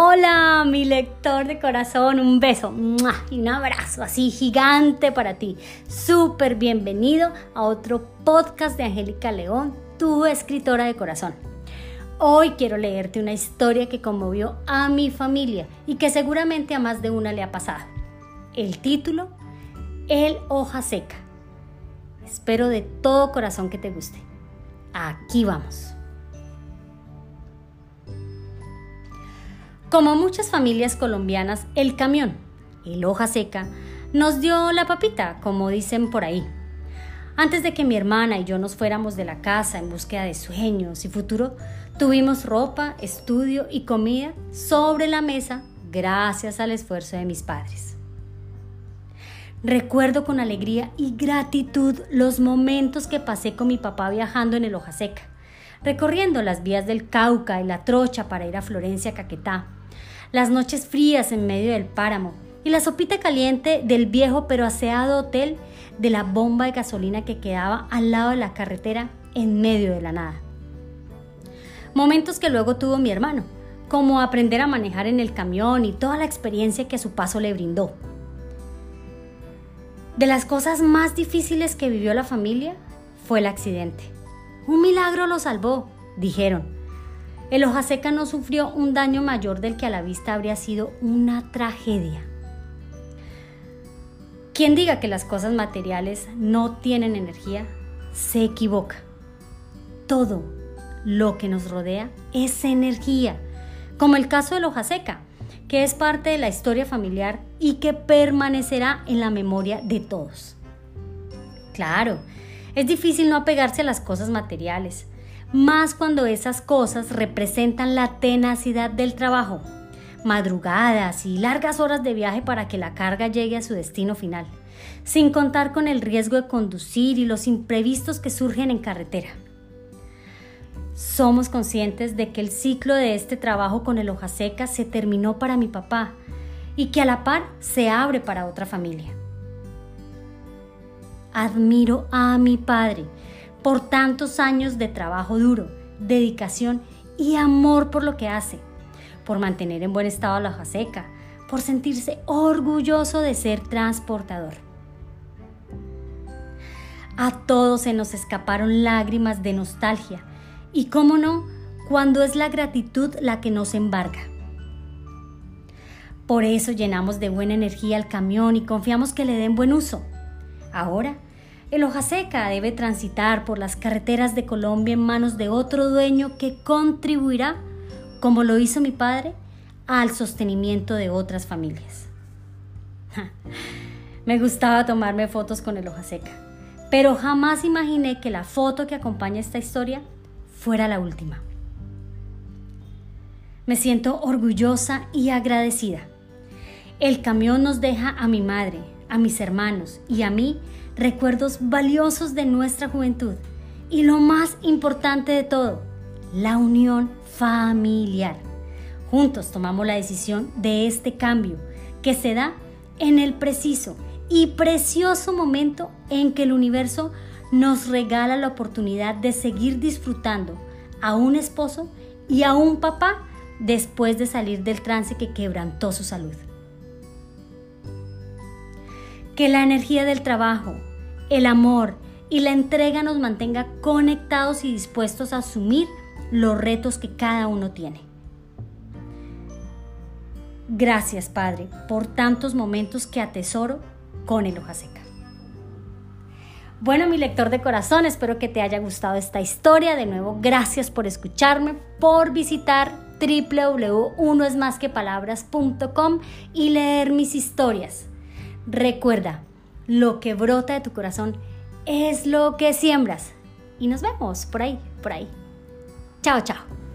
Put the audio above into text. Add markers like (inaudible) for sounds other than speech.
Hola, mi lector de corazón, un beso y un abrazo así gigante para ti. Súper bienvenido a otro podcast de Angélica León, tu escritora de corazón. Hoy quiero leerte una historia que conmovió a mi familia y que seguramente a más de una le ha pasado. El título, El hoja seca. Espero de todo corazón que te guste. Aquí vamos. Como muchas familias colombianas, el camión, el hoja seca, nos dio la papita, como dicen por ahí. Antes de que mi hermana y yo nos fuéramos de la casa en búsqueda de sueños y futuro, tuvimos ropa, estudio y comida sobre la mesa gracias al esfuerzo de mis padres. Recuerdo con alegría y gratitud los momentos que pasé con mi papá viajando en el hoja seca, recorriendo las vías del Cauca y la Trocha para ir a Florencia, Caquetá, las noches frías en medio del páramo y la sopita caliente del viejo pero aseado hotel de la bomba de gasolina que quedaba al lado de la carretera en medio de la nada. Momentos que luego tuvo mi hermano, como aprender a manejar en el camión y toda la experiencia que su paso le brindó. De las cosas más difíciles que vivió la familia fue el accidente. Un milagro lo salvó, dijeron el hoja seca no sufrió un daño mayor del que a la vista habría sido una tragedia. Quien diga que las cosas materiales no tienen energía, se equivoca. Todo lo que nos rodea es energía, como el caso del hoja seca, que es parte de la historia familiar y que permanecerá en la memoria de todos. Claro, es difícil no apegarse a las cosas materiales, más cuando esas cosas representan la tenacidad del trabajo, madrugadas y largas horas de viaje para que la carga llegue a su destino final, sin contar con el riesgo de conducir y los imprevistos que surgen en carretera. Somos conscientes de que el ciclo de este trabajo con el hoja seca se terminó para mi papá y que a la par se abre para otra familia. Admiro a mi padre, por tantos años de trabajo duro, dedicación y amor por lo que hace, por mantener en buen estado la hoja seca, por sentirse orgulloso de ser transportador. A todos se nos escaparon lágrimas de nostalgia y, cómo no, cuando es la gratitud la que nos embarga. Por eso llenamos de buena energía el camión y confiamos que le den buen uso. Ahora el hoja seca debe transitar por las carreteras de Colombia en manos de otro dueño que contribuirá, como lo hizo mi padre, al sostenimiento de otras familias. (laughs) Me gustaba tomarme fotos con el hoja seca, pero jamás imaginé que la foto que acompaña esta historia fuera la última. Me siento orgullosa y agradecida. El camión nos deja a mi madre, a mis hermanos y a mí recuerdos valiosos de nuestra juventud y lo más importante de todo, la unión familiar. Juntos tomamos la decisión de este cambio que se da en el preciso y precioso momento en que el universo nos regala la oportunidad de seguir disfrutando a un esposo y a un papá después de salir del trance que quebrantó su salud. Que la energía del trabajo, el amor y la entrega nos mantenga conectados y dispuestos a asumir los retos que cada uno tiene. Gracias, Padre, por tantos momentos que atesoro con el hoja seca. Bueno, mi lector de corazón, espero que te haya gustado esta historia. De nuevo, gracias por escucharme, por visitar www.unoesmasquepalabras.com y leer mis historias. Recuerda, lo que brota de tu corazón es lo que siembras. Y nos vemos por ahí, por ahí. Chao, chao.